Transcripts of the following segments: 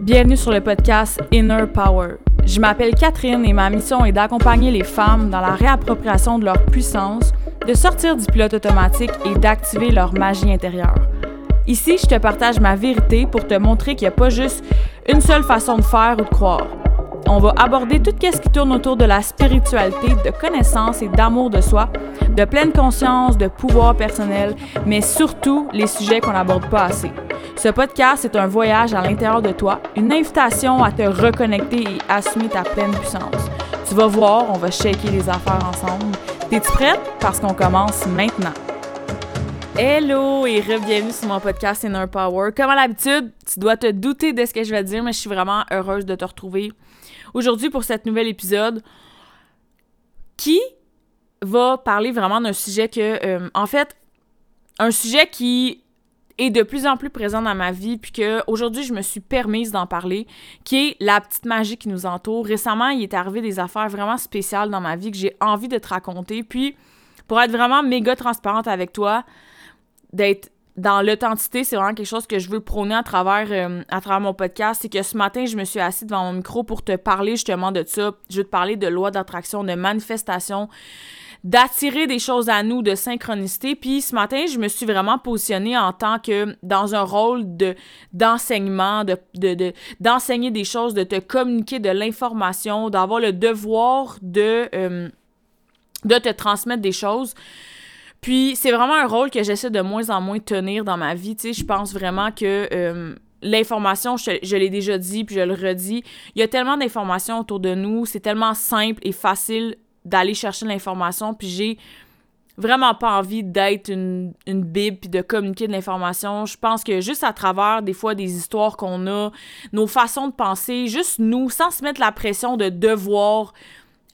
Bienvenue sur le podcast Inner Power. Je m'appelle Catherine et ma mission est d'accompagner les femmes dans la réappropriation de leur puissance, de sortir du pilote automatique et d'activer leur magie intérieure. Ici, je te partage ma vérité pour te montrer qu'il n'y a pas juste une seule façon de faire ou de croire. On va aborder tout ce qui tourne autour de la spiritualité, de connaissance et d'amour de soi, de pleine conscience, de pouvoir personnel, mais surtout les sujets qu'on n'aborde pas assez. Ce podcast est un voyage à l'intérieur de toi, une invitation à te reconnecter et assumer ta pleine puissance. Tu vas voir, on va shaker les affaires ensemble. T'es-tu prête? Parce qu'on commence maintenant. Hello et re-bienvenue sur mon podcast Inner Power. Comme à l'habitude, tu dois te douter de ce que je vais dire, mais je suis vraiment heureuse de te retrouver aujourd'hui pour cet nouvel épisode qui va parler vraiment d'un sujet que, euh, en fait, un sujet qui est de plus en plus présent dans ma vie, puis qu'aujourd'hui, je me suis permise d'en parler, qui est la petite magie qui nous entoure. Récemment, il est arrivé des affaires vraiment spéciales dans ma vie que j'ai envie de te raconter. Puis, pour être vraiment méga transparente avec toi, d'être dans l'authenticité, c'est vraiment quelque chose que je veux prôner à travers, euh, à travers mon podcast. C'est que ce matin, je me suis assise devant mon micro pour te parler justement de ça. Je veux te parler de loi d'attraction, de manifestation, d'attirer des choses à nous, de synchronicité. Puis ce matin, je me suis vraiment positionnée en tant que dans un rôle de d'enseignement, de, de, d'enseigner des choses, de te communiquer de l'information, d'avoir le devoir de, euh, de te transmettre des choses. Puis c'est vraiment un rôle que j'essaie de moins en moins tenir dans ma vie. Tu sais, je pense vraiment que euh, l'information, je, l'ai déjà dit, puis je le redis, il y a tellement d'informations autour de nous, c'est tellement simple et facile d'aller chercher l'information, puis j'ai vraiment pas envie d'être une, une bible puis de communiquer de l'information. Je pense que juste à travers des fois des histoires qu'on a, nos façons de penser, juste nous, sans se mettre la pression de devoir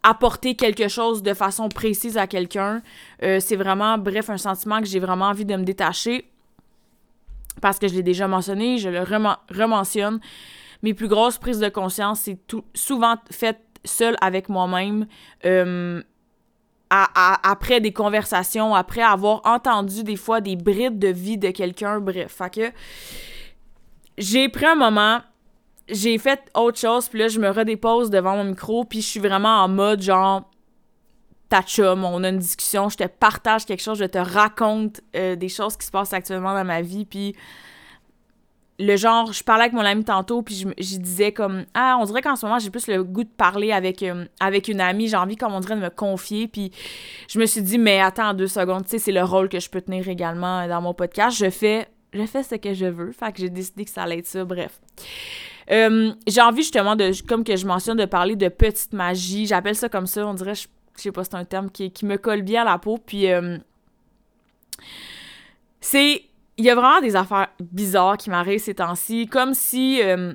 apporter quelque chose de façon précise à quelqu'un, euh, c'est vraiment, bref, un sentiment que j'ai vraiment envie de me détacher. Parce que je l'ai déjà mentionné, je le rementionne. Mes plus grosses prises de conscience, c'est souvent fait seule avec moi-même. Euh, après des conversations, après avoir entendu des fois des brides de vie de quelqu'un, bref. Fait que j'ai pris un moment, j'ai fait autre chose, puis là, je me redépose devant mon micro, puis je suis vraiment en mode genre, ta chum, on a une discussion, je te partage quelque chose, je te raconte euh, des choses qui se passent actuellement dans ma vie, puis le genre, je parlais avec mon ami tantôt, puis je, disais comme, ah, on dirait qu'en ce moment, j'ai plus le goût de parler avec, euh, avec une amie, j'ai envie, comme on dirait, de me confier, puis je me suis dit, mais attends deux secondes, tu sais, c'est le rôle que je peux tenir également dans mon podcast, je fais, je fais ce que je veux, fait que j'ai décidé que ça allait être ça, bref. Euh, j'ai envie justement de, comme que je mentionne, de parler de petite magie, j'appelle ça comme ça, on dirait, je, sais pas, c'est un terme qui, qui, me colle bien à la peau, puis euh, c'est il y a vraiment des affaires bizarres qui m'arrivent ces temps-ci, comme si euh,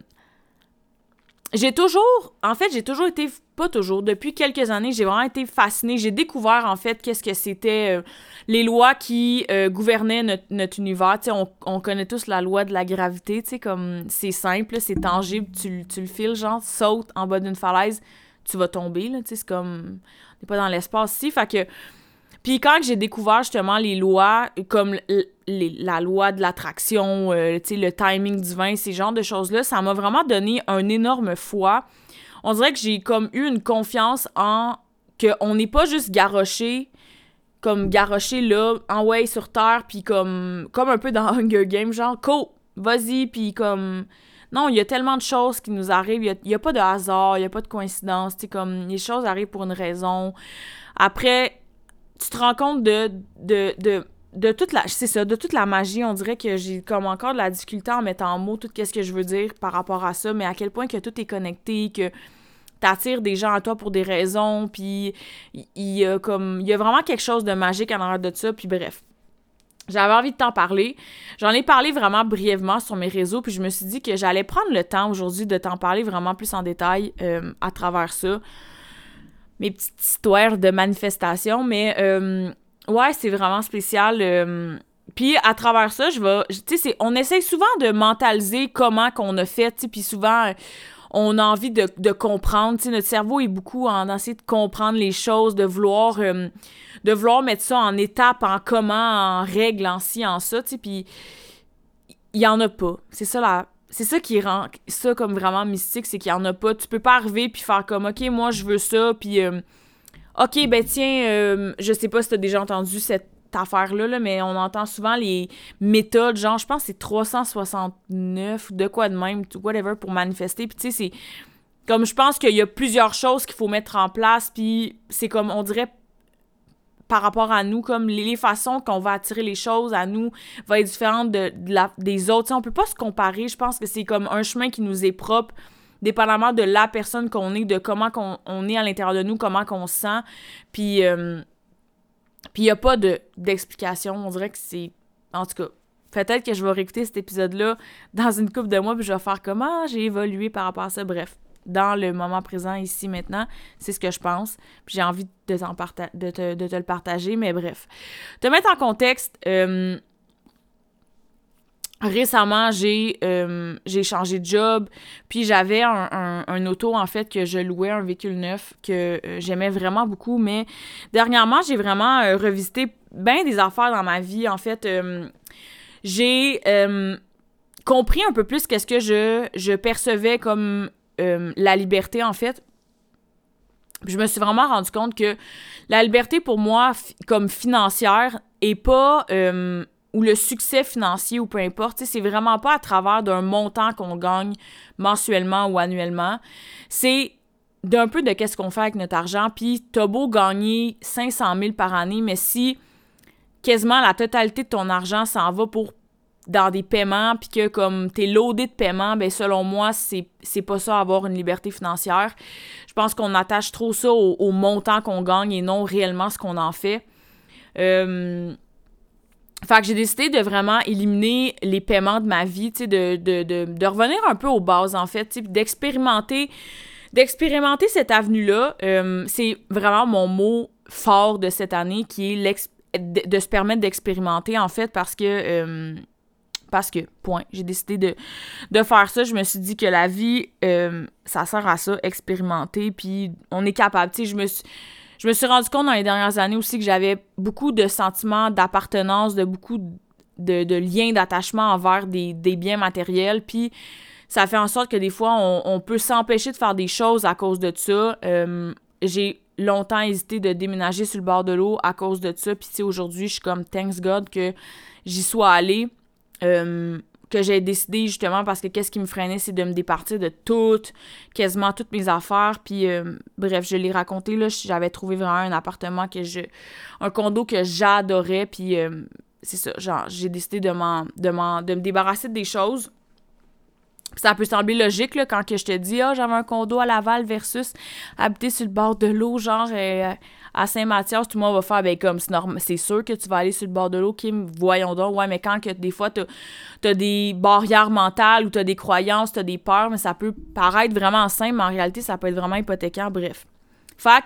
j'ai toujours, en fait, j'ai toujours été, pas toujours, depuis quelques années, j'ai vraiment été fascinée. J'ai découvert, en fait, qu'est-ce que c'était euh, les lois qui euh, gouvernaient notre, univers. Tu sais, on, on, connaît tous la loi de la gravité, tu sais, comme c'est simple, c'est tangible, tu, tu le files, genre, saute en bas d'une falaise, tu vas tomber, là, tu sais, c'est comme, on n'est pas dans l'espace ici, fait que puis quand j'ai découvert justement les lois, comme la loi de l'attraction, euh, le timing divin, ces genres de choses-là, ça m'a vraiment donné un énorme foi. On dirait que j'ai comme eu une confiance en qu'on n'est pas juste garoché, comme garoché là, en way sur terre, puis comme, comme un peu dans Hunger Games, genre, co, vas-y, puis comme... Non, il y a tellement de choses qui nous arrivent, il n'y a, a, pas de hasard, il n'y a pas de coïncidence, tu comme, les choses arrivent pour une raison. Après, tu te rends compte de, de, de, de toute la c'est ça de toute la magie on dirait que j'ai comme encore de la difficulté en mettant en mots tout ce que je veux dire par rapport à ça mais à quel point que tout est connecté que t'attires des gens à toi pour des raisons puis il y, a comme il y a vraiment quelque chose de magique en arrière de ça puis bref j'avais envie de t'en parler. J'en ai parlé vraiment brièvement sur mes réseaux, puis je me suis dit que j'allais prendre le temps aujourd'hui de t'en parler vraiment plus en détail euh, à travers ça mes petites histoires de manifestation. Mais euh, ouais, c'est vraiment spécial. Euh. puis à travers ça, je vais. Tu sais, on essaye souvent de mentaliser comment qu'on a fait, puis souvent. On a envie de, comprendre, notre cerveau est beaucoup en essayer de comprendre les choses, de vouloir, euh, de vouloir mettre ça en étape, en comment, en règle, en ci, en ça, puis il y en a pas. C'est ça la, c'est ça qui rend ça comme vraiment mystique, c'est qu'il y en a pas. Tu peux pas arriver puis faire comme, OK, moi, je veux ça, puis... Euh, OK, ben tiens, euh, je sais pas si t'as déjà entendu cette affaire-là, là, mais on entend souvent les méthodes, genre, je pense que c'est 369 ou de quoi de même, whatever, pour manifester. Puis tu sais, c'est comme je pense qu'il y a plusieurs choses qu'il faut mettre en place, puis c'est comme, on dirait, par rapport à nous, comme les, façons qu'on va attirer les choses à nous va être différente de, la, des autres. sais, on peut pas se comparer, je pense que c'est comme un chemin qui nous est propre dépendamment de la personne qu'on est, de comment on est à l'intérieur de nous, comment qu'on se sent. Puis, euh, il n'y a pas d'explication. on dirait que c'est. En tout cas, peut-être que je vais réécouter cet épisode-là dans une couple de mois, puis je vais faire comment j'ai évolué par rapport à ça. Bref, dans le moment présent, ici, maintenant, c'est ce que je pense. J'ai envie de, de, te, de, te, le partager, mais bref. Te mettre en contexte, euh, récemment, j'ai euh, changé de job, puis j'avais un, un, auto, en fait, que je louais, un véhicule neuf que euh, j'aimais vraiment beaucoup, mais dernièrement, j'ai vraiment euh, revisité bien des affaires dans ma vie. En fait, j'ai compris un peu plus qu'est-ce que je, je percevais comme la liberté, en fait. je me suis vraiment rendu compte que la liberté, pour moi, comme financière, est pas ou le succès financier ou peu importe, c'est vraiment pas à travers d'un montant qu'on gagne mensuellement ou annuellement. C'est d'un peu de qu'est-ce qu'on fait avec notre argent. Puis t'as beau gagner 500 000 par année, mais si quasiment la totalité de ton argent s'en va pour dans des paiements, puis que comme t'es loadé de paiements, ben selon moi, c'est, pas ça avoir une liberté financière. Je pense qu'on attache trop ça au, montant qu'on gagne et non réellement ce qu'on en fait. Euh, fait que j'ai décidé de vraiment éliminer les paiements de ma vie, de, de, de, de, revenir un peu aux bases, en fait, d'expérimenter d'expérimenter cette avenue-là. Euh, c'est vraiment mon mot fort de cette année qui est de, se permettre d'expérimenter, en fait, parce que... Euh, parce que, point, j'ai décidé de, de faire ça. Je me suis dit que la vie, euh, ça sert à ça, expérimenter, puis on est capable. Tu sais, je me suis je me suis rendu compte dans les dernières années aussi que j'avais beaucoup de sentiments d'appartenance, de beaucoup de, liens d'attachement envers des, biens matériels. Puis ça fait en sorte que des fois, on, peut s'empêcher de faire des choses à cause de ça. Euh, j'ai longtemps hésité de déménager sur le bord de l'eau à cause de ça. Puis aujourd'hui, je suis comme thanks God que j'y sois allée. Euh, que j'ai décidé justement parce que qu'est-ce qui me freinait, c'est de me départir de toutes, quasiment toutes mes affaires. Puis euh, bref, je l'ai raconté, là, j'avais trouvé vraiment un appartement que je. un condo que j'adorais. Puis euh, c'est ça, genre, j'ai décidé de, de, de me débarrasser des choses. Ça peut sembler logique là, quand je te dis Ah, j'avais un condo à Laval versus habiter sur le bord de l'eau, genre euh, à Saint-Mathias, tout le monde va faire, ben comme c'est sûr que tu vas aller sur le bord de l'eau, Kim, voyons donc. Ouais, mais quand que des fois, t'as as des barrières mentales ou t'as des croyances, t'as des peurs, mais ça peut paraître vraiment simple, mais en réalité, ça peut être vraiment hypothécaire, bref. Fac,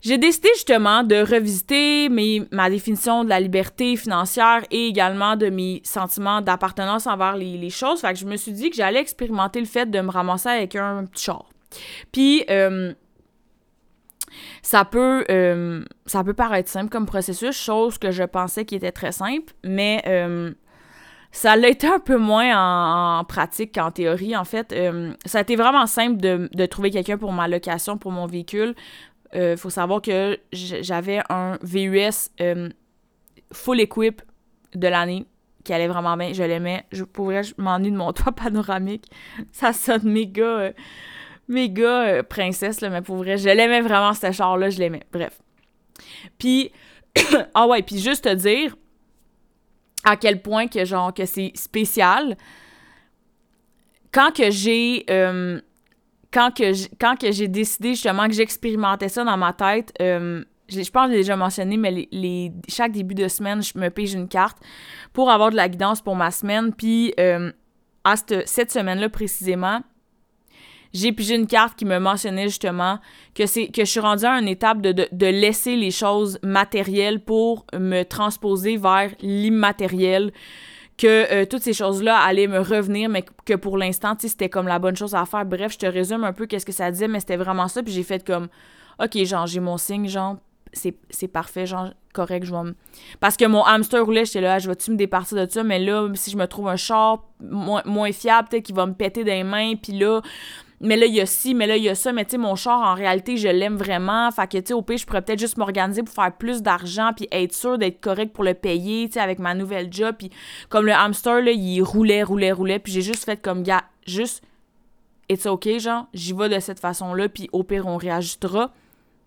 j'ai décidé justement de revisiter mes, ma définition de la liberté financière et également de mes sentiments d'appartenance envers les, choses. Fait que je me suis dit que j'allais expérimenter le fait de me ramasser avec un petit char. Puis, euh, ça peut, euh, ça peut paraître simple comme processus, chose que je pensais qui était très simple, mais euh, ça l'a été un peu moins en, pratique qu'en théorie. En fait, euh, ça a été vraiment simple de, trouver quelqu'un pour ma location, pour mon véhicule. Il faut savoir que j'avais un VUS full equip de l'année qui allait vraiment bien. Je l'aimais. Je pourrais m'ennuyer de mon toit panoramique. Ça sonne méga méga euh, princesse, là, mais pour vrai, je l'aimais vraiment, ce char-là, je l'aimais. Bref. Puis, ah ouais, puis juste te dire à quel point que, genre, que c'est spécial. Quand que j'ai... Euh, quand que quand que j'ai décidé justement que j'expérimentais ça dans ma tête, euh, je pense que j'ai déjà mentionné, mais les, chaque début de semaine, je me pige une carte pour avoir de la guidance pour ma semaine. Puis à cette, cette semaine-là précisément, j'ai pigé une carte qui me mentionnait justement que c'est que je suis rendue à une étape de, de, laisser les choses matérielles pour me transposer vers l'immatériel que euh, toutes ces choses-là allaient me revenir, mais que pour l'instant, c'était comme la bonne chose à faire. Bref, je te résume un peu qu'est-ce que ça disait, mais c'était vraiment ça. Puis j'ai fait comme, OK, genre, j'ai mon signe, genre, c'est parfait, genre, correct, je vais me... Parce que mon hamster roulait, j'étais là, je vais-tu me départir de ça? Mais là, si je me trouve un char moins, moins fiable, peut-être qu'il va me péter des mains, puis là mais là, il y a ci, mais là, il y a ça. Mais tu sais, mon char, en réalité, je l'aime vraiment. Fait que, tu sais, au pire, je pourrais peut-être juste m'organiser pour faire plus d'argent puis être sûr d'être correct pour le payer, tu sais, avec ma nouvelle job. Puis comme le hamster, là, il roulait, roulait, roulait. Puis j'ai juste fait comme, gars, juste, it's OK, genre, j'y vais de cette façon-là. Puis au pire, on réajustera.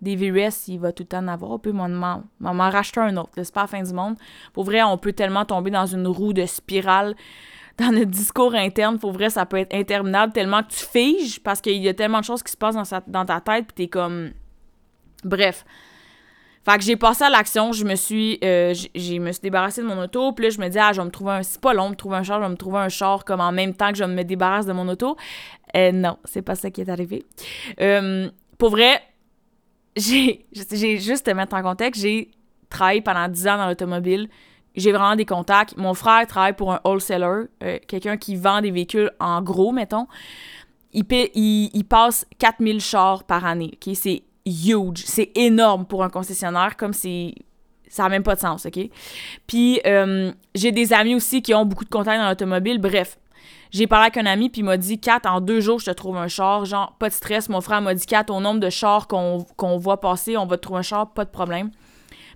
Des VRS, il va tout le temps en avoir. Au pire, m'en, m'en racheter un autre. C'est pas la fin du monde. Pour vrai, on peut tellement tomber dans une roue de spirale dans notre discours interne, pour vrai, ça peut être interminable tellement que tu figes parce qu'il y a tellement de choses qui se passent dans, ta tête, puis t'es comme. Bref. Fait que j'ai passé à l'action, je me suis euh, je me suis débarrassée de mon auto, puis là je me dis ah, je vais me trouver un c'est pas long de trouver un char, je vais me trouver un char comme en même temps que je me débarrasse de mon auto. Euh, non, c'est pas ça qui est arrivé. Euh, pour vrai, j'ai j'ai juste te mettre en contexte, j'ai travaillé pendant 10 ans dans l'automobile j'ai vraiment des contacts. Mon frère travaille pour un wholesaler, euh, quelqu'un qui vend des véhicules en gros, mettons. Il, il, passe 4000 chars par année. C'est huge. C'est énorme pour un concessionnaire, comme c'est. Ça n'a même pas de sens, OK? Puis, euh, j'ai des amis aussi qui ont beaucoup de contacts dans l'automobile. Bref, j'ai parlé avec un ami, puis il m'a dit 4 en deux jours, je te trouve un char. Genre, pas de stress. Mon frère m'a dit 4 au nombre de chars qu'on voit passer, on va te trouver un char, pas de problème.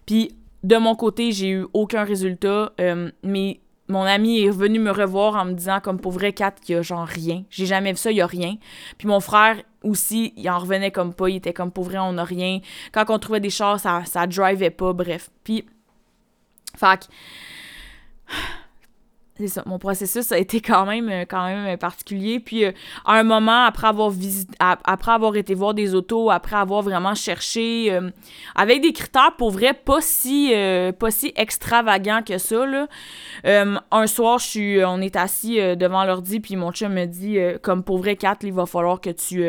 Puis, de mon côté, j'ai eu aucun résultat. Euh, mais mon ami est venu me revoir en me disant, comme pour vrai, Kat, qu'il a genre rien. J'ai jamais vu ça, il y a rien. Puis mon frère aussi, il en revenait comme pas. Il était comme pour vrai, on n'a rien. Quand on trouvait des chars, ça, ça drivait pas, bref. Puis, fait mon processus a été quand même, euh, quand même euh, particulier. Puis euh, à un moment, après avoir visité, après avoir été voir des autos, après avoir vraiment cherché, avec des critères pour vrai pas si, pas si extravagants que ça, là. un soir, je suis, on est assis devant l'ordi, puis mon chum me dit, comme pour vrai, Kat, il va falloir que tu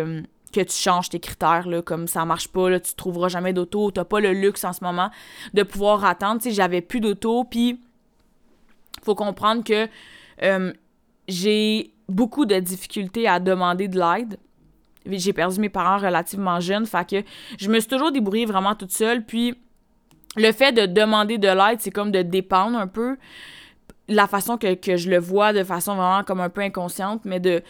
que tu changes tes critères, là, comme ça marche pas, là, tu trouveras jamais d'auto, t'as pas le luxe en ce moment de pouvoir attendre. Tu sais, j'avais plus d'auto, puis faut comprendre que euh, j'ai beaucoup de difficultés à demander de l'aide. J'ai perdu mes parents relativement jeunes, fait que je me suis toujours débrouillée vraiment toute seule. Puis le fait de demander de l'aide, c'est comme de dépendre un peu la façon que, que, je le vois de façon vraiment comme un peu inconsciente, mais de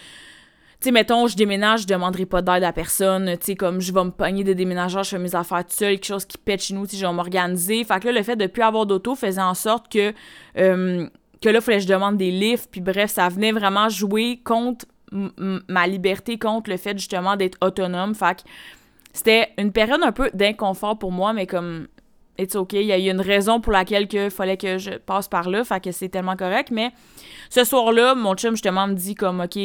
tu sais, mettons, je déménage, je demanderai pas d'aide à personne. Tu sais, comme je vais me pogner de déménageurs, je fais mes affaires tout seul, quelque chose qui pète chez nous, tu sais, je vais m'organiser. Fait que là, le fait de plus avoir d'auto faisait en sorte que euh, que là, il fallait que je demande des livres, puis bref, ça venait vraiment jouer contre ma liberté, contre le fait justement d'être autonome. Fait que c'était une période un peu d'inconfort pour moi, mais comme it's ok, il y a eu une raison pour laquelle il fallait que je passe par là, fait que c'est tellement correct. Mais ce soir-là, mon chum justement me dit comme ok,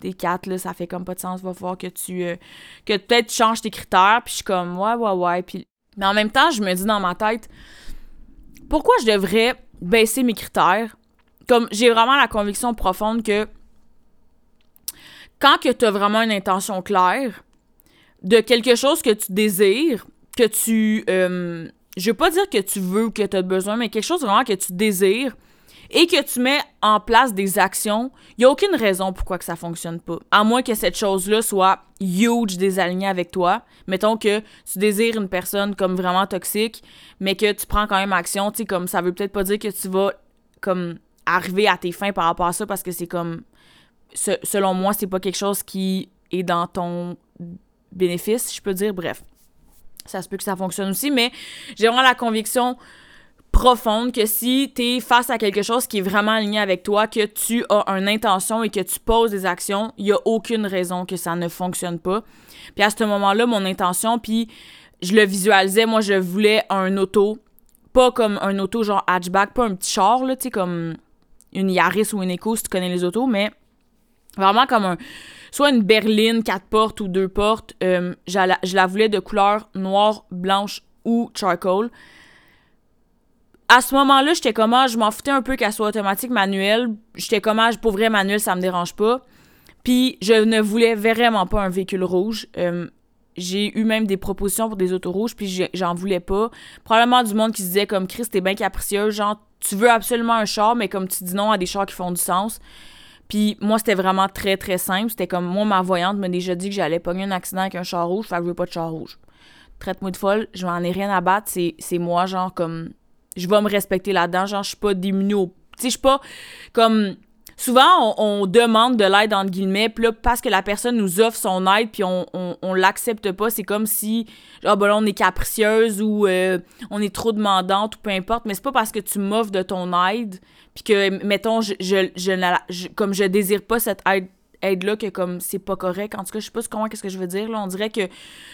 t'es quatre, là, ça fait comme pas de sens, va falloir que tu euh, que peut-être changes tes critères, puis je suis comme ouais, ouais, ouais. Puis... Mais en même temps, je me dis dans ma tête, pourquoi je devrais baisser mes critères? Comme j'ai vraiment la conviction profonde que quand que tu as vraiment une intention claire de quelque chose que tu désires, que tu euh, je veux pas dire que tu veux ou que tu as besoin, mais quelque chose vraiment que tu désires et que tu mets en place des actions, il n'y a aucune raison pourquoi que ça fonctionne pas. À moins que cette chose-là soit huge désalignée avec toi. Mettons que tu désires une personne comme vraiment toxique, mais que tu prends quand même action, tu sais, comme ça veut peut-être pas dire que tu vas comme arriver à tes fins par rapport à ça parce que c'est comme selon moi c'est pas quelque chose qui est dans ton bénéfice je peux dire bref ça se peut que ça fonctionne aussi mais j'ai vraiment la conviction profonde que si tu es face à quelque chose qui est vraiment aligné avec toi, que tu as une intention et que tu poses des actions, il y a aucune raison que ça ne fonctionne pas. Puis à ce moment-là, mon intention, puis je le visualisais, moi je voulais un auto, pas comme un auto genre hatchback, pas un petit char là, tu sais comme une Yaris ou une Echo si tu connais les autos, mais vraiment comme un soit une berline quatre portes ou deux portes. Euh, je la voulais de couleur noire, blanche ou charcoal. À ce moment-là, j'étais comme ah, je m'en foutais un peu qu'elle soit automatique manuelle. J'étais comme ah, pour vrai manuel, ça me dérange pas. Puis je ne voulais vraiment pas un véhicule rouge. Euh, j'ai eu même des propositions pour des autos rouges, puis j'en voulais pas. Probablement du monde qui se disait comme Chris, t'es bien capricieuse, genre tu veux absolument un char, mais comme tu dis non à des chars qui font du sens. Puis moi, c'était vraiment très, très simple. C'était comme moi, ma voyante m'a déjà dit que j'allais pogner un accident avec un char rouge, fait que je veux pas de char rouge. traite-moi de folle, je m'en ai rien à battre, c'est moi, genre, comme, je vais me respecter là-dedans, genre, je suis pas démunie au... Tu sais, je suis pas comme souvent, on, demande de l'aide, entre guillemets, puis là, parce que la personne nous offre son aide, puis on, on, l'accepte pas, c'est comme si, genre, ben là, on est capricieuse ou euh, on est trop demandante ou peu importe, mais c'est pas parce que tu m'offres de ton aide, puis que, mettons, je, je, je, comme je désire pas cette aide aide-là que comme c'est pas correct. En tout cas, je sais pas comment qu'est-ce que je veux dire. Là. On dirait que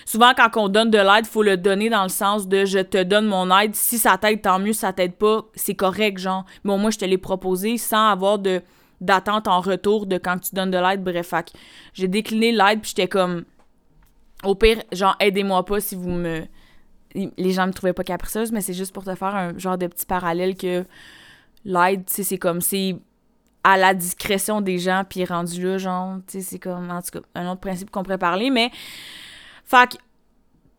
souvent quand on donne de l'aide, faut le donner dans le sens de je te donne mon aide. Si ça t'aide, tant mieux. Si ça t'aide pas, c'est correct, genre. Mais moi, je te l'ai proposé sans avoir de d'attente en retour de quand tu donnes de l'aide. Bref, j'ai décliné l'aide, puis j'étais comme, au pire, genre, aidez-moi pas si vous me... Les gens me trouvaient pas capricieuse, mais c'est juste pour te faire un genre de petit parallèle que l'aide, tu sais, c'est comme, c'est à la discrétion des gens, puis rendu là, genre, tu sais, c'est comme, en tout cas, un autre principe qu'on pourrait parler, mais... Fait que,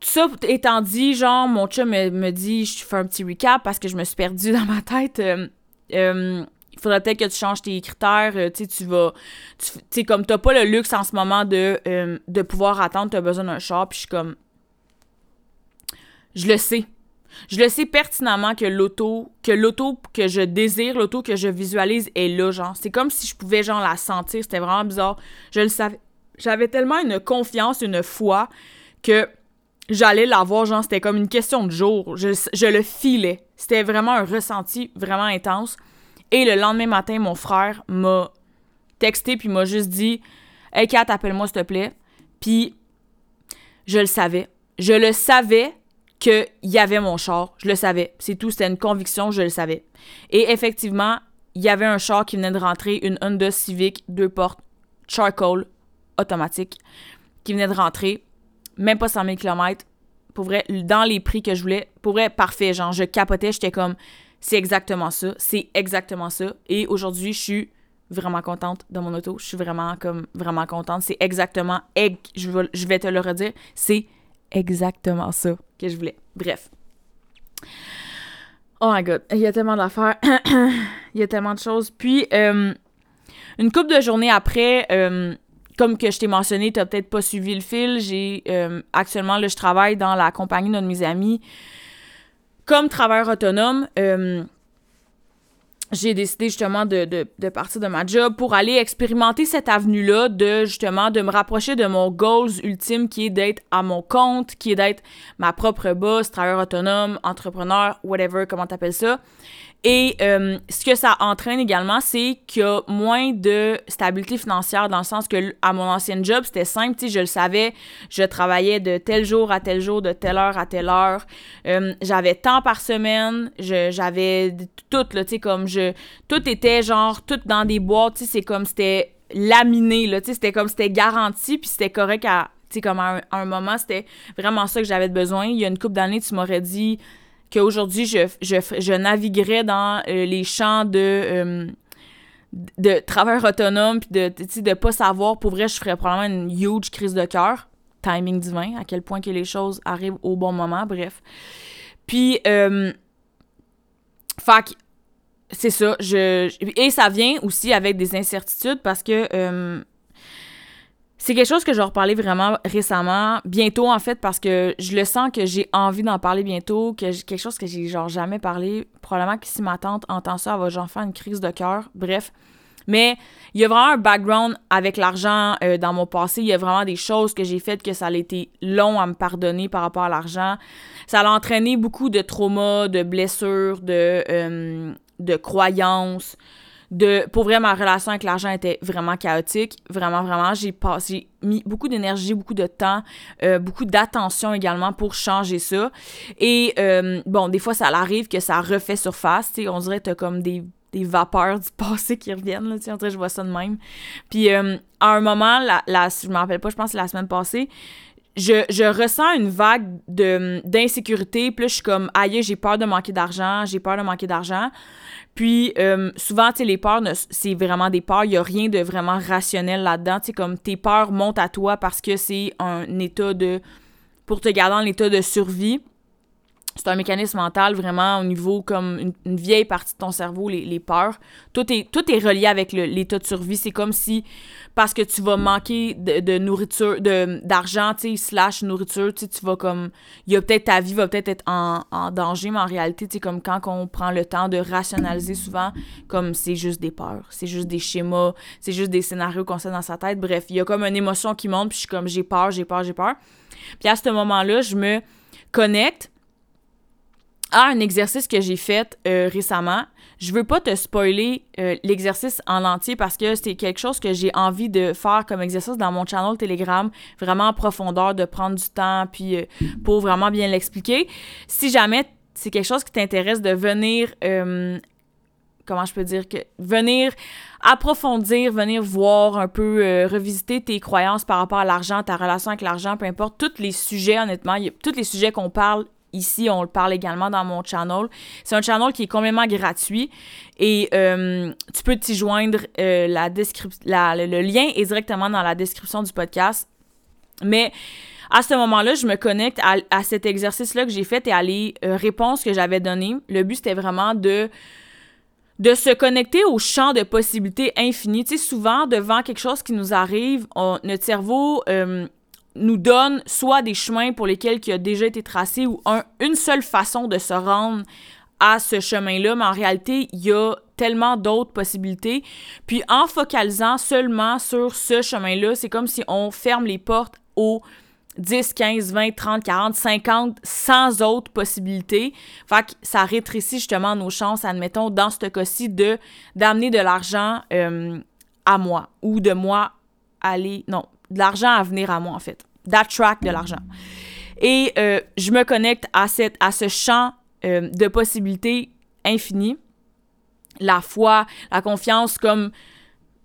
ça étant dit, genre, mon chum me, dit, je fais un petit recap parce que je me suis perdue dans ma tête. Euh, euh, il faudrait peut-être que tu changes tes critères. Euh, tu sais, tu vas. Tu sais, comme t'as pas le luxe en ce moment de, euh, de pouvoir attendre, t'as besoin d'un char, puis je suis comme. Je le sais. Je le sais pertinemment que l'auto, que l'auto que je désire, l'auto que je visualise est là, genre. C'est comme si je pouvais, genre, la sentir. C'était vraiment bizarre. Je le savais. J'avais tellement une confiance, une foi que j'allais l'avoir, genre, c'était comme une question de jour. Je, je le filais. C'était vraiment un ressenti vraiment intense. Et le lendemain matin, mon frère m'a texté puis m'a juste dit Hey Kat, appelle-moi s'il te plaît. Puis je le savais. Je le savais qu'il y avait mon char. Je le savais. C'est tout. C'était une conviction. Je le savais. Et effectivement, il y avait un char qui venait de rentrer, une Honda Civic, deux portes, charcoal, automatique, qui venait de rentrer. Même pas 100 000 km. Pour vrai, dans les prix que je voulais. Pour vrai, parfait. Genre, je capotais. J'étais comme c'est exactement ça. C'est exactement ça. Et aujourd'hui, je suis vraiment contente de mon auto. Je suis vraiment comme vraiment contente. C'est exactement, je vais, je vais te le redire, c'est exactement ça que je voulais. Bref. Oh my god, il y a tellement d'affaires. il y a tellement de choses. Puis, euh, une couple de journées après, euh, comme que je t'ai mentionné, tu n'as peut-être pas suivi le fil. J'ai euh, actuellement, là, je travaille dans la compagnie de mes amis comme travailleur autonome, euh, j'ai décidé justement de, de, partir de ma job pour aller expérimenter cette avenue-là de justement de me rapprocher de mon goals ultime qui est d'être à mon compte, qui est d'être ma propre boss, travailleur autonome, entrepreneur, whatever, comment t'appelles ça. Et euh, ce que ça entraîne également, c'est qu'il y a moins de stabilité financière dans le sens que à mon ancienne job, c'était simple, je le savais, je travaillais de tel jour à tel jour, de telle heure à telle heure. Euh, j'avais tant par semaine, j'avais tout, là, tu comme je... Tout était genre, tout dans des boîtes, c'est comme c'était laminé, là, c'était comme c'était garanti, puis c'était correct à... Tu comme à un, moment, c'était vraiment ça que j'avais besoin. Il y a une couple d'années, tu m'aurais dit qu'aujourd'hui, je, je, je, naviguerais dans euh, les champs de, euh, de travail autonome, puis de ne de pas savoir, pour vrai, je ferais probablement une huge crise de cœur. Timing divin, à quel point que les choses arrivent au bon moment, bref. Puis, euh, c'est ça. Je, et ça vient aussi avec des incertitudes parce que euh, c'est quelque chose que je vais vraiment récemment, bientôt en fait, parce que je le sens que j'ai envie d'en parler bientôt, que quelque chose que j'ai genre jamais parlé. Probablement que si ma tante entend ça, elle va genre faire une crise de cœur. Bref. Mais il y a vraiment un background avec l'argent euh, dans mon passé. Il y a vraiment des choses que j'ai faites que ça a été long à me pardonner par rapport à l'argent. Ça a entraîné beaucoup de traumas, de blessures, de, euh, de croyances de pour vrai ma relation avec l'argent était vraiment chaotique vraiment vraiment j'ai passé mis beaucoup d'énergie beaucoup de temps euh, beaucoup d'attention également pour changer ça et euh, bon des fois ça arrive que ça refait surface tu on dirait que t'as comme des des vapeurs du passé qui reviennent là tu sais je vois ça de même puis euh, à un moment la, la je me rappelle pas je pense la semaine passée je, je, ressens une vague d'insécurité. Puis là, je suis comme, aïe, j'ai peur de manquer d'argent, j'ai peur de manquer d'argent. Puis euh, souvent, tu sais, les peurs, c'est vraiment des peurs. Il n'y a rien de vraiment rationnel là-dedans. Tu sais, comme tes peurs montent à toi parce que c'est un état de... pour te garder en état de survie. C'est un mécanisme mental vraiment au niveau comme une, vieille partie de ton cerveau, les, peurs. Tout est, tout est relié avec l'état de survie. C'est comme si, parce que tu vas manquer de, nourriture, d'argent, tu sais, slash nourriture, tu tu vas comme, il y a peut-être ta vie va peut-être être en, danger, mais en réalité, tu sais, comme quand on prend le temps de rationaliser souvent, comme c'est juste des peurs, c'est juste des schémas, c'est juste des scénarios qu'on sait dans sa tête. Bref, il y a comme une émotion qui monte, puis je suis comme, j'ai peur, j'ai peur, j'ai peur. Puis à ce moment-là, je me connecte à un exercice que j'ai fait euh, récemment. Je veux pas te spoiler euh, l'exercice en entier parce que c'est quelque chose que j'ai envie de faire comme exercice dans mon channel Telegram, vraiment en profondeur, de prendre du temps, puis euh, pour vraiment bien l'expliquer. Si jamais c'est quelque chose qui t'intéresse de venir, comment je peux dire, que venir approfondir, venir voir un peu, revisiter tes croyances par rapport à l'argent, ta relation avec l'argent, peu importe, tous les sujets, honnêtement, tous les sujets qu'on parle Ici, on le parle également dans mon channel. C'est un channel qui est complètement gratuit et euh, tu peux t'y joindre. Euh, la le, lien est directement dans la description du podcast. Mais à ce moment-là, je me connecte à, cet exercice-là que j'ai fait et à les euh, réponses que j'avais données. Le but, c'était vraiment de de se connecter au champ de possibilités infinies. Tu sais, souvent, devant quelque chose qui nous arrive, notre cerveau nous donne soit des chemins pour lesquels qui a déjà été tracé ou une seule façon de se rendre à ce chemin-là, mais en réalité, il y a tellement d'autres possibilités. Puis en focalisant seulement sur ce chemin-là, c'est comme si on ferme les portes aux 10, 15, 20, 30, 40, 50, 100 autres possibilités. Fait que ça rétrécit justement nos chances, admettons, dans ce cas-ci, de d'amener de l'argent euh, à moi ou de moi aller... Non, de l'argent à venir à moi, en fait. D'attract de l'argent. Et euh, je me connecte à, cette, à ce champ euh, de possibilités infinies. La foi, la confiance comme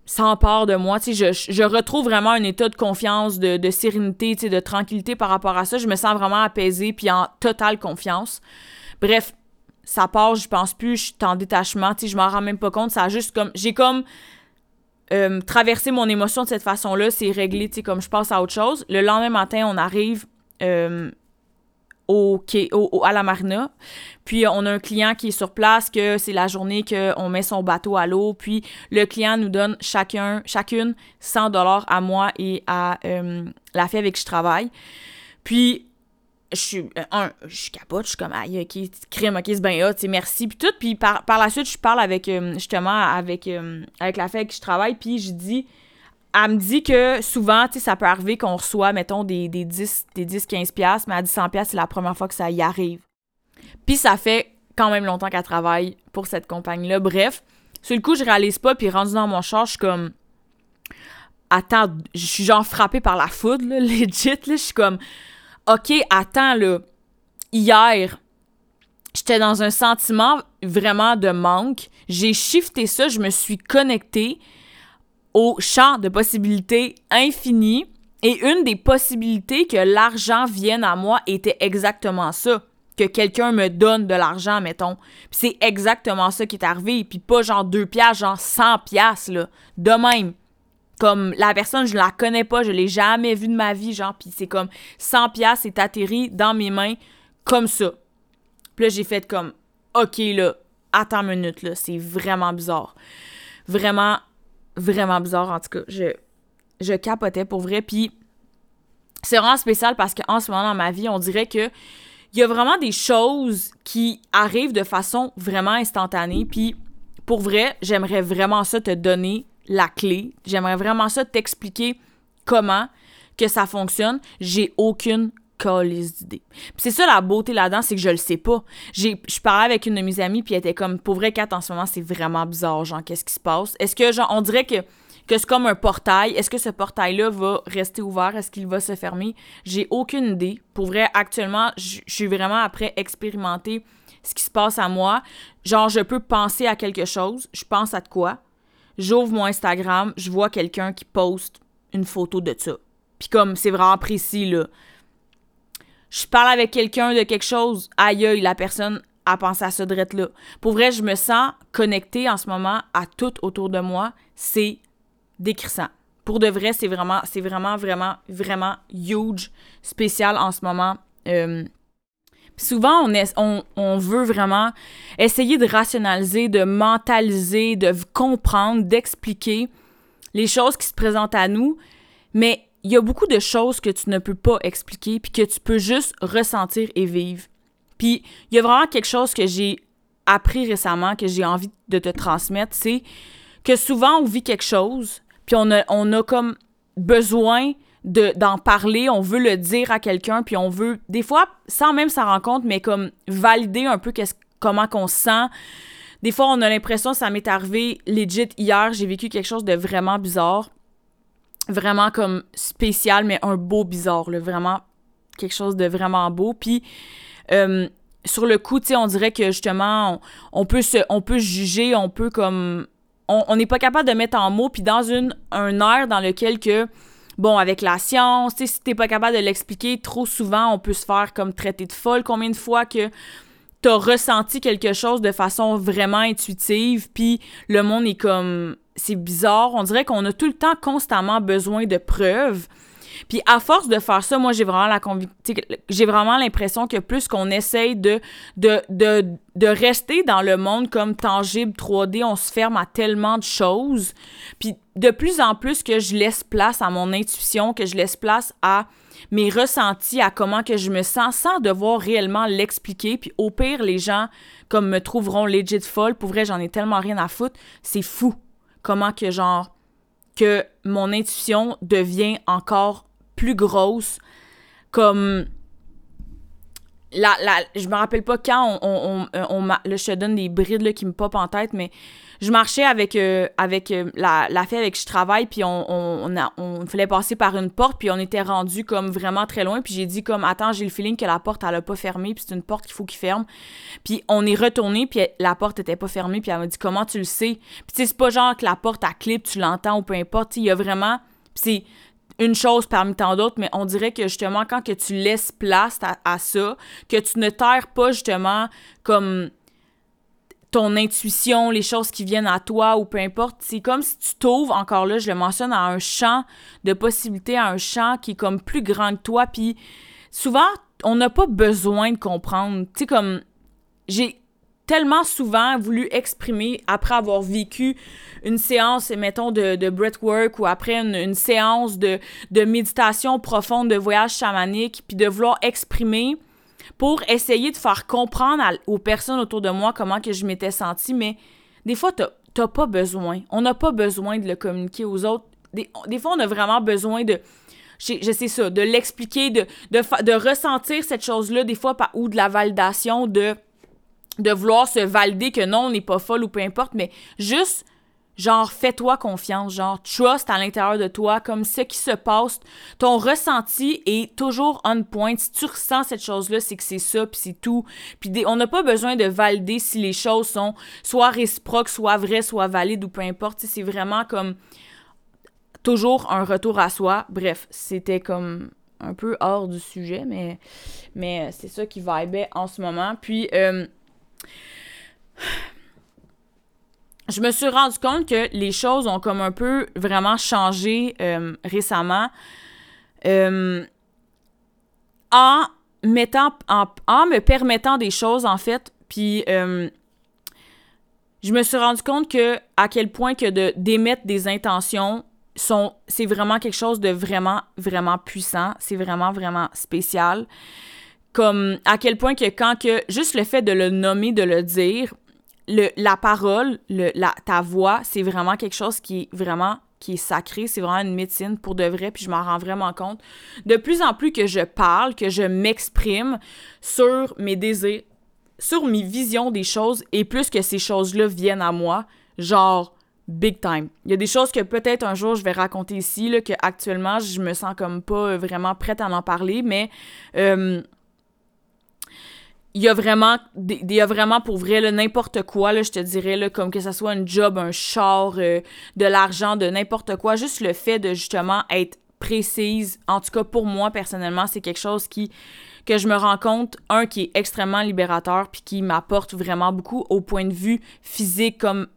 s'empare de moi. Je, je, retrouve vraiment un état de confiance, de, sérénité, de tranquillité par rapport à ça. Je me sens vraiment apaisée puis en totale confiance. Bref, ça part, je pense plus, je suis en détachement, tu je m'en rends même pas compte. Ça juste comme. J'ai comme euh, traverser mon émotion de cette façon-là, c'est réglé, tu sais, comme je passe à autre chose. Le lendemain matin, on arrive euh, au, au, à la marina. Puis on a un client qui est sur place, que c'est la journée qu'on met son bateau à l'eau. Puis le client nous donne chacun, chacune 100 dollars à moi et à euh, la fille avec qui je travaille. Puis je suis euh, un je suis capote je suis comme aïe ok crime ok c'est bien hot c'est merci puis tout. Puis par, par, la suite je parle avec euh, justement avec euh, avec la avec qui je travaille puis je dis elle me dit que souvent tu sais ça peut arriver qu'on reçoit mettons des, des 10 des 10 15 pièces mais à 10 100 pièces c'est la première fois que ça y arrive. Puis ça fait quand même longtemps qu'elle travaille pour cette compagnie là bref sur le coup je réalise pas puis rendu dans mon char je suis comme attends je suis genre frappée par la foudre là legit là je suis comme OK, attends, là, hier, j'étais dans un sentiment vraiment de manque. J'ai shifté ça, je me suis connectée au champ de possibilités infinies. Et une des possibilités que l'argent vienne à moi était exactement ça. Que quelqu'un me donne de l'argent, mettons. c'est exactement ça qui est arrivé. Puis pas genre deux piastres, genre 100 piastres, là. De même. Comme la personne, je la connais pas, je l'ai jamais vue de ma vie, genre, puis c'est comme 100 pièces est atterri dans mes mains comme ça. Puis là, j'ai fait comme, OK, là, attends une minute, là, c'est vraiment bizarre. Vraiment, vraiment bizarre, en tout cas. Je, je capotais pour vrai, puis c'est vraiment spécial parce qu'en ce moment dans ma vie, on dirait que il y a vraiment des choses qui arrivent de façon vraiment instantanée, puis pour vrai, j'aimerais vraiment ça te donner la clé. J'aimerais vraiment ça t'expliquer comment que ça fonctionne. J'ai aucune colise d'idées. c'est ça la beauté là-dedans, c'est que je le sais pas. J'ai je parlais avec une de mes amies puis elle était comme pour vrai Kat en ce moment, c'est vraiment bizarre genre qu'est-ce qui se passe? Est-ce que genre on dirait que que c'est comme un portail. Est-ce que ce portail-là va rester ouvert? Est-ce qu'il va se fermer? J'ai aucune idée. Pour vrai, actuellement, je suis vraiment après expérimenter ce qui se passe à moi. Genre, je peux penser à quelque chose. Je pense à de quoi j'ouvre mon Instagram, je vois quelqu'un qui poste une photo de ça. Puis comme c'est vraiment précis là. Je parle avec quelqu'un de quelque chose, aïe aïe, la personne a pensé à ce drette là. Pour vrai, je me sens connectée en ce moment à tout autour de moi, c'est décrissant. Pour de vrai, c'est vraiment c'est vraiment vraiment vraiment huge, spécial en ce moment. Euh, souvent, on, veut vraiment essayer de rationaliser, de mentaliser, de comprendre, d'expliquer les choses qui se présentent à nous, mais il y a beaucoup de choses que tu ne peux pas expliquer, puis que tu peux juste ressentir et vivre. Puis il y a vraiment quelque chose que j'ai appris récemment, que j'ai envie de te transmettre, c'est que souvent on vit quelque chose, puis on a, on a comme besoin d'en parler, on veut le dire à quelqu'un, puis on veut, des fois, sans même s'en rendre compte, mais comme valider un peu comment qu'on se sent. Des fois, on a l'impression, ça m'est arrivé legit hier, j'ai vécu quelque chose de vraiment bizarre. Vraiment comme spécial, mais un beau bizarre, là, vraiment quelque chose de vraiment beau. Puis, euh, sur le coup, tu on dirait que justement, on, peut se, on peut juger, on peut comme. On n'est pas capable de mettre en mots, puis dans une, un air dans lequel que bon, avec la science, tu sais, si t'es pas capable de l'expliquer, trop souvent, on peut se faire comme traiter de folle. Combien de fois que t'as ressenti quelque chose de façon vraiment intuitive, puis le monde est comme... C'est bizarre, on dirait qu'on a tout le temps constamment besoin de preuves. Puis à force de faire ça, moi j'ai vraiment la j'ai vraiment l'impression que plus qu'on essaye de, rester dans le monde comme tangible 3D, on se ferme à tellement de choses. Puis de plus en plus que je laisse place à mon intuition, que je laisse place à mes ressentis, à comment que je me sens sans devoir réellement l'expliquer. Puis au pire, les gens comme me trouveront legit folle. Pour vrai, j'en ai tellement rien à foutre. C'est fou comment que genre que mon intuition devient encore plus grosse. Comme. La, la, je me rappelle pas quand on, on, on, là, je te donne des brides là, qui me popent en tête, mais je marchais avec, euh, avec euh, la, la fille avec qui je travaille, puis on, on, on fallait passer par une porte, puis on était rendu comme vraiment très loin, puis j'ai dit comme, attends, j'ai le feeling que la porte, elle a pas fermé, puis c'est une porte qu'il faut qu'il ferme. Puis on est retourné, puis la porte était pas fermée, puis elle m'a dit, comment tu le sais? Puis c'est pas genre que la porte, à clip, tu l'entends ou peu importe, il y a vraiment... c'est une chose parmi tant d'autres, mais on dirait que justement, quand tu laisses place à, ça, que tu ne terres pas justement comme ton intuition, les choses qui viennent à toi ou peu importe, c'est comme si tu t'ouvres, encore là, je le mentionne, à un champ de possibilités, à un champ qui est comme plus grand que toi, puis souvent, on n'a pas besoin de comprendre. Tu sais, comme, j'ai tellement souvent voulu exprimer après avoir vécu une séance, mettons, de, de breathwork ou après une, séance de, de, méditation profonde, de voyage chamanique, puis de vouloir exprimer pour essayer de faire comprendre aux personnes autour de moi comment que je m'étais sentie, mais des fois, t'as pas besoin. On n'a pas besoin de le communiquer aux autres. Des, des fois, on a vraiment besoin de je, sais ça, de l'expliquer, de, de, de, ressentir cette chose-là, des fois, ou de la validation de de vouloir se valider que non, on n'est pas folle ou peu importe, mais juste, genre, fais-toi confiance, genre, trust à l'intérieur de toi, comme ce qui se passe, ton ressenti est toujours on point. Si tu ressens cette chose-là, c'est que c'est ça, puis c'est tout. Puis on n'a pas besoin de valider si les choses sont soit réciproques, soit vraies, soit valides ou peu importe. C'est vraiment comme toujours un retour à soi. Bref, c'était comme un peu hors du sujet, mais, mais c'est ça qui vibait en ce moment. Puis, euh, je me suis rendu compte que les choses ont comme un peu vraiment changé euh, récemment. Euh, en mettant en, me permettant des choses en fait puis euh, je me suis rendu compte que à quel point que de d'émettre des intentions sont c'est vraiment quelque chose de vraiment vraiment puissant. C'est vraiment vraiment spécial comme à quel point que quand que juste le fait de le nommer, de le dire, la parole, le, la, ta voix, c'est vraiment quelque chose qui est vraiment qui sacré, c'est vraiment une médecine pour de vrai, puis je m'en rends vraiment compte. De plus en plus que je parle, que je m'exprime sur mes désirs, sur mes visions des choses, et plus que ces choses-là viennent à moi, genre big time. Il y a des choses que peut-être un jour je vais raconter ici, là, que actuellement je me sens comme pas vraiment prête à en parler, mais euh, il y a vraiment il y a vraiment pour vrai n'importe quoi là, je te dirais là, comme que ça soit un job, un char, euh, de l'argent, de n'importe quoi, juste le fait de justement être précise, en tout cas pour moi personnellement, c'est quelque chose qui que je me rends compte un qui est extrêmement libérateur puis qui m'apporte vraiment beaucoup au point de vue physique comme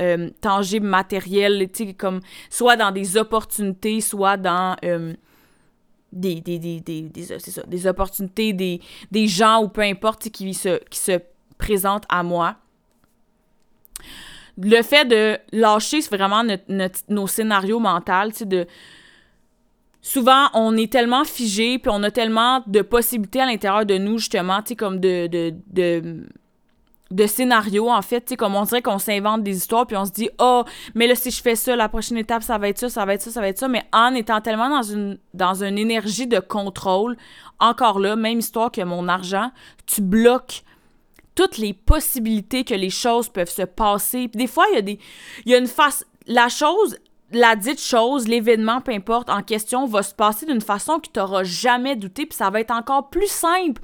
euh, tangible matériel, tu sais comme soit dans des opportunités, soit dans euh, des, des, des, des, ça, des opportunités, des, des gens ou peu importe qui se, qui se présentent à moi. Le fait de lâcher vraiment notre, nos scénarios mentaux, de souvent on est tellement figé puis on a tellement de possibilités à l'intérieur de nous justement, comme de, de de scénarios, en fait, tu sais, comme on dirait qu'on s'invente des histoires, puis on se dit, oh, mais là, si je fais ça, la prochaine étape, ça va être ça, ça va être ça, ça va être ça, mais en étant tellement dans une, dans une énergie de contrôle, encore là, même histoire que mon argent, tu bloques toutes les possibilités que les choses peuvent se passer. Puis des fois, il y a des, il y a une face, la chose, la dite chose, l'événement, peu importe, en question, va se passer d'une façon que tu n'auras jamais douté, puis ça va être encore plus simple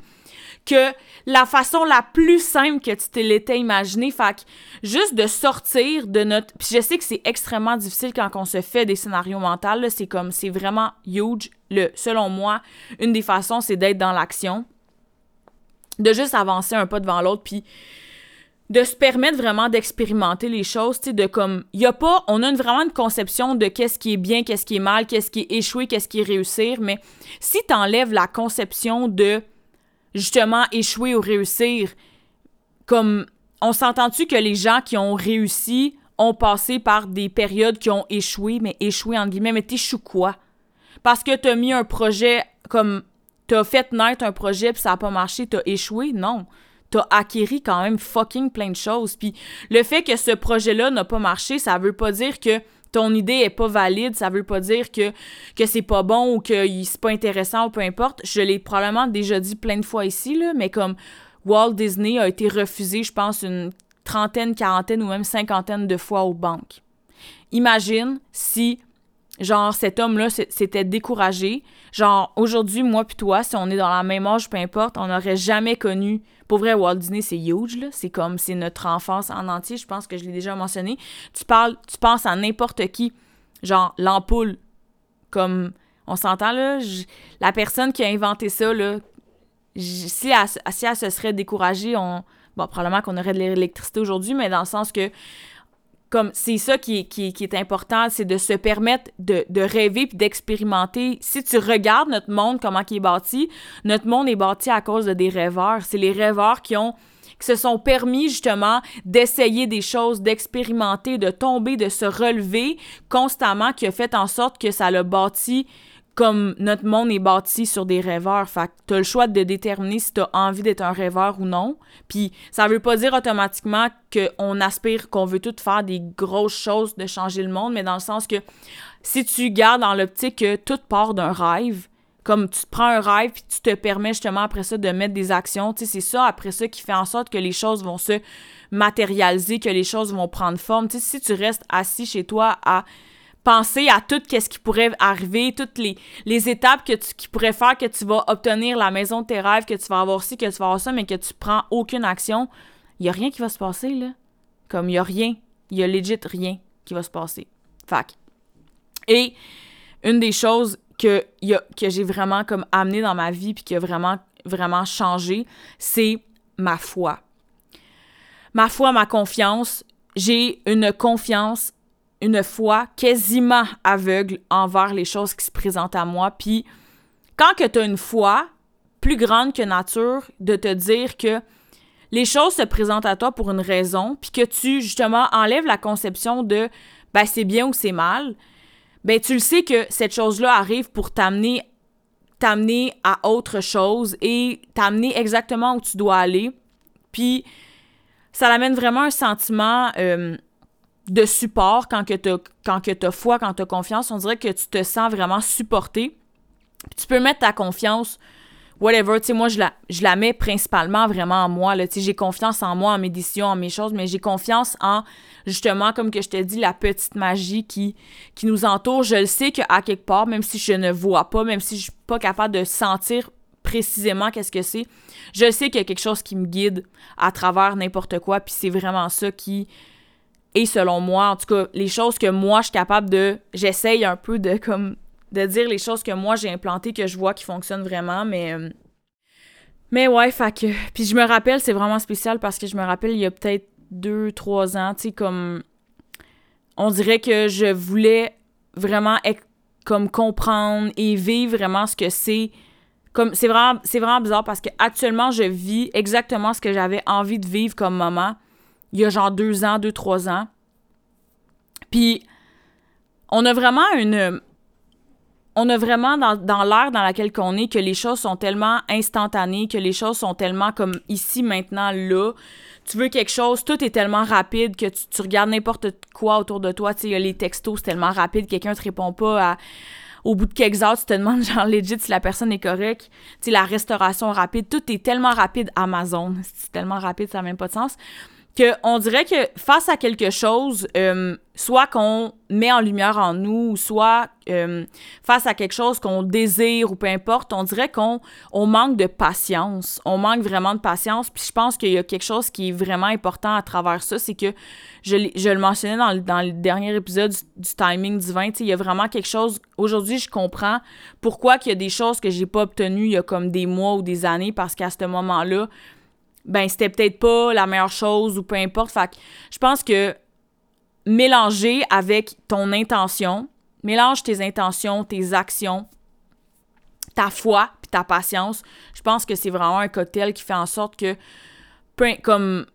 que la façon la plus simple que tu te l'étais imaginé. Fait juste de sortir de notre. Puis je sais que c'est extrêmement difficile quand on se fait des scénarios mentaux. C'est comme, c'est vraiment huge. Le, selon moi, une des façons, c'est d'être dans l'action. De juste avancer un pas devant l'autre. Puis de se permettre vraiment d'expérimenter les choses, tu de comme, y a pas, on a une, vraiment une conception de qu'est-ce qui est bien, qu'est-ce qui est mal, qu'est-ce qui est échoué, qu'est-ce qui est réussir, mais si tu enlèves la conception de justement échouer ou réussir. Comme on s'entend-tu que les gens qui ont réussi ont passé par des périodes qui ont échoué, mais échoué entre guillemets, mais t'échoues quoi? Parce que t'as mis un projet comme t'as fait naître un projet puis ça a pas marché, t'as échoué? Non. T'as acquéri quand même fucking plein de choses. Puis le fait que ce projet-là n'a pas marché, ça veut pas dire que ton idée est pas valide, ça veut pas dire que, que c'est pas bon ou que c'est pas intéressant ou peu importe. Je l'ai probablement déjà dit plein de fois ici, là, mais comme Walt Disney a été refusé, je pense, une trentaine, quarantaine ou même cinquantaine de fois aux banques. Imagine si genre cet homme-là s'était découragé. Genre aujourd'hui, moi puis toi, si on est dans la même âge, peu importe, on n'aurait jamais connu. Pour vrai, Walt Disney, c'est huge, là. C'est comme, c'est notre enfance en entier. Je pense que je l'ai déjà mentionné. Tu parles, tu penses à n'importe qui. Genre, l'ampoule. Comme, on s'entend, là. la personne qui a inventé ça, là, si elle, si elle se serait découragée, on. Bon, probablement qu'on aurait de l'électricité aujourd'hui, mais dans le sens que comme c'est ça qui est, important, c'est de se permettre de, de rêver puis d'expérimenter. Si tu regardes notre monde, comment il est bâti, notre monde est bâti à cause de des rêveurs. C'est les rêveurs qui ont se sont permis justement d'essayer des choses, d'expérimenter, de tomber, de se relever constamment, qui a fait en sorte que ça l'a bâti comme notre monde est bâti sur des rêveurs. Fait que t'as le choix de déterminer si t'as envie d'être un rêveur ou non. Puis ça veut pas dire automatiquement qu'on aspire, qu'on veut tout faire des grosses choses de changer le monde, mais dans le sens que si tu gardes dans l'optique que tout part d'un rêve, comme tu prends un rêve puis tu te permets justement après ça de mettre des actions, tu sais, c'est ça après ça qui fait en sorte que les choses vont se matérialiser, que les choses vont prendre forme. Tu sais, si tu restes assis chez toi à penser à tout ce qui pourrait arriver, toutes les, étapes que tu, qui pourraient faire que tu vas obtenir la maison de tes rêves, que tu vas avoir ci, que tu vas avoir ça, mais que tu prends aucune action, il n'y a rien qui va se passer, là. Comme il n'y a rien. Il y a legit rien qui va se passer. Fac. Et une des choses que, que j'ai vraiment comme amené dans ma vie puis qui a vraiment, vraiment changé, c'est ma foi. Ma foi, ma confiance. J'ai une confiance une foi quasiment aveugle envers les choses qui se présentent à moi. Puis quand que tu as une foi plus grande que nature de te dire que les choses se présentent à toi pour une raison, puis que tu justement enlèves la conception de ben c'est bien ou c'est mal, ben tu le sais que cette chose-là arrive pour t'amener t'amener à autre chose et t'amener exactement où tu dois aller. Puis ça l'amène vraiment un sentiment euh, de support quand que t'as quand que as foi, quand tu as confiance, on dirait que tu te sens vraiment supporté. tu peux mettre ta confiance whatever, tu moi je la mets principalement vraiment en moi là, tu j'ai confiance en moi, en mes décisions, en mes choses, mais j'ai confiance en justement comme que je te dis la petite magie qui qui nous entoure. Je le sais qu'à quelque part même si je ne vois pas, même si je suis pas capable de sentir précisément qu'est-ce que c'est, je sais qu'il y a quelque chose qui me guide à travers n'importe quoi, puis c'est vraiment ça qui et selon moi, en tout cas, les choses que moi, je suis capable de... J'essaye un peu de, comme, de dire les choses que moi, j'ai implantées, que je vois qui fonctionnent vraiment, mais... Euh, mais ouais, fait que... Puis je me rappelle, c'est vraiment spécial parce que je me rappelle, il y a peut-être deux, trois ans, tu sais, comme... On dirait que je voulais vraiment comme comprendre et vivre vraiment ce que c'est. Comme c'est vraiment, vraiment bizarre parce que actuellement je vis exactement ce que j'avais envie de vivre comme maman il y a genre deux ans, deux, trois ans. Puis on a vraiment une. On a vraiment dans, dans l'ère dans laquelle qu'on est que les choses sont tellement instantanées, que les choses sont tellement comme ici, maintenant, là. Tu veux quelque chose, tout est tellement rapide que tu, regardes n'importe quoi autour de toi. Tu sais, il y les textos, c'est tellement rapide, quelqu'un te répond pas à au bout de quelques heures, tu te demandes, genre, legit, si la personne est correcte. Tu sais, la restauration rapide, tout est tellement rapide. Amazon, c'est tellement rapide, ça n'a même pas de sens que on dirait que face à quelque chose, euh, soit qu'on met en lumière en nous, soit euh, face à quelque chose qu'on désire ou peu importe, on dirait qu'on on manque de patience. On manque vraiment de patience. Puis je pense qu'il y a quelque chose qui est vraiment important à travers ça, c'est que je, je, le mentionnais dans le, dernier épisode du, timing divin, il y a vraiment quelque chose. Aujourd'hui, je comprends pourquoi qu'il y a des choses que j'ai pas obtenues il y a comme des mois ou des années, parce qu'à ce moment-là, ben c'était peut-être pas la meilleure chose ou peu importe. Fait que je pense que mélanger avec ton intention, mélange tes intentions, tes actions, ta foi puis ta patience. Je pense que c'est vraiment un cocktail qui fait en sorte que comme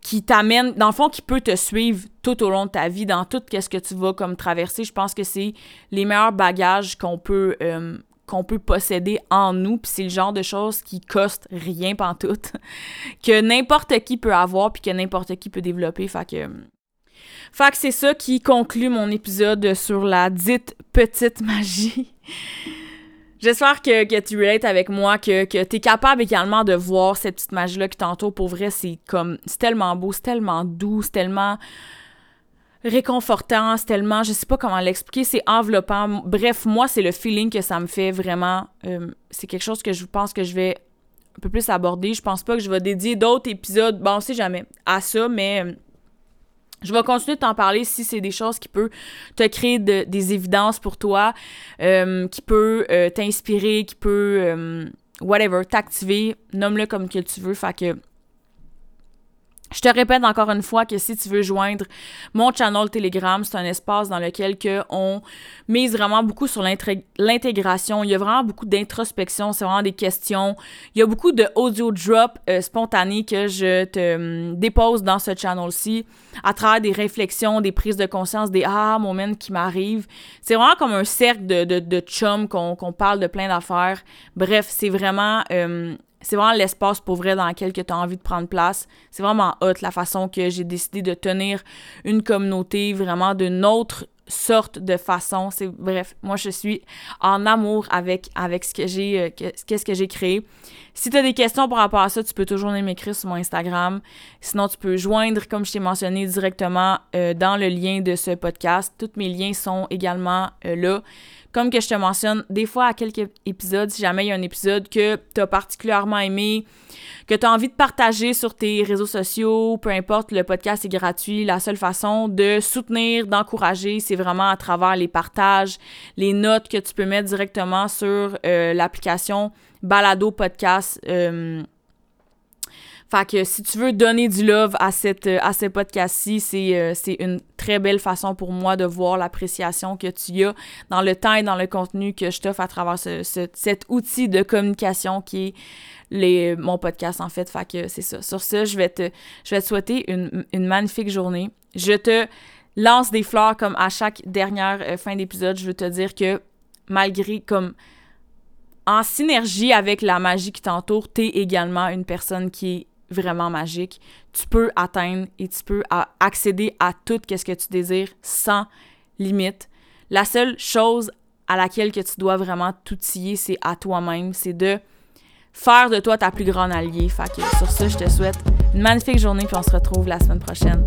qui t'amène dans le fond qui peut te suivre tout au long de ta vie dans tout ce que tu vas comme traverser. Je pense que c'est les meilleurs bagages qu'on peut euh, qu'on peut posséder en nous, puis c'est le genre de choses qui coste rien pantoute, que n'importe qui peut avoir, puis que n'importe qui peut développer. Fait que, fait que c'est ça qui conclut mon épisode sur la dite petite magie. J'espère que, que, tu relates avec moi, que, que tu es capable également de voir cette petite magie-là qui t'entoure. Pour vrai, c'est comme, c'est tellement beau, c'est tellement doux, c'est tellement réconfortant, c'est tellement, je sais pas comment l'expliquer, c'est enveloppant. Bref, moi, c'est le feeling que ça me fait vraiment. Euh, c'est quelque chose que je pense que je vais un peu plus aborder. Je pense pas que je vais dédier d'autres épisodes, bon, on sait jamais, à ça, mais euh, je vais continuer de t'en parler si c'est des choses qui peuvent te créer des évidences pour toi, euh, qui peut t'inspirer, qui peut, whatever, t'activer, nomme-le comme que tu veux. Fait que je te répète encore une fois que si tu veux joindre mon channel Telegram, c'est un espace dans lequel que on mise vraiment beaucoup sur l'intégration. Il y a vraiment beaucoup d'introspection, c'est vraiment des questions. Il y a beaucoup de audio drop euh, spontanés que je te hum, dépose dans ce channel-ci à travers des réflexions, des prises de conscience, des ah moments qui m'arrivent. C'est vraiment comme un cercle de, de, chum qu'on parle de plein d'affaires. Bref, c'est vraiment hum, c'est vraiment l'espace pour vrai dans lequel tu as envie de prendre place. C'est vraiment hot la façon que j'ai décidé de tenir une communauté vraiment d'une autre sorte de façon. C'est bref, moi je suis en amour avec avec ce que j'ai euh, qu'est-ce que j'ai créé. Si tu as des questions par rapport à ça, tu peux toujours m'écrire sur mon Instagram. Sinon, tu peux joindre comme je t'ai mentionné directement euh, dans le lien de ce podcast. Tous mes liens sont également euh, là. Comme que je te mentionne, des fois à quelques épisodes, si jamais il y a un épisode que tu as particulièrement aimé, que tu as envie de partager sur tes réseaux sociaux, peu importe, le podcast est gratuit. La seule façon de soutenir, d'encourager, c'est vraiment à travers les partages, les notes que tu peux mettre directement sur euh, l'application Balado Podcast. Euh, fait que si tu veux donner du love à, cette, euh, à ce podcast-ci, c'est, euh, c'est une très belle façon pour moi de voir l'appréciation que tu as dans le temps et dans le contenu que je t'offre à travers ce, cet outil de communication qui est les, mon podcast, en fait. Fait que c'est ça. Sur ce, je vais te, je vais te souhaiter une, une magnifique journée. Je te lance des fleurs comme à chaque dernière euh, fin d'épisode. Je veux te dire que malgré comme en synergie avec la magie qui t'entoure, tu es également une personne qui est vraiment magique. Tu peux atteindre et tu peux accéder à tout ce que tu désires sans limite. La seule chose à laquelle que tu dois vraiment t'outiller, c'est à toi-même, c'est de faire de toi ta plus grande alliée. Sur ça, je te souhaite une magnifique journée puis on se retrouve la semaine prochaine.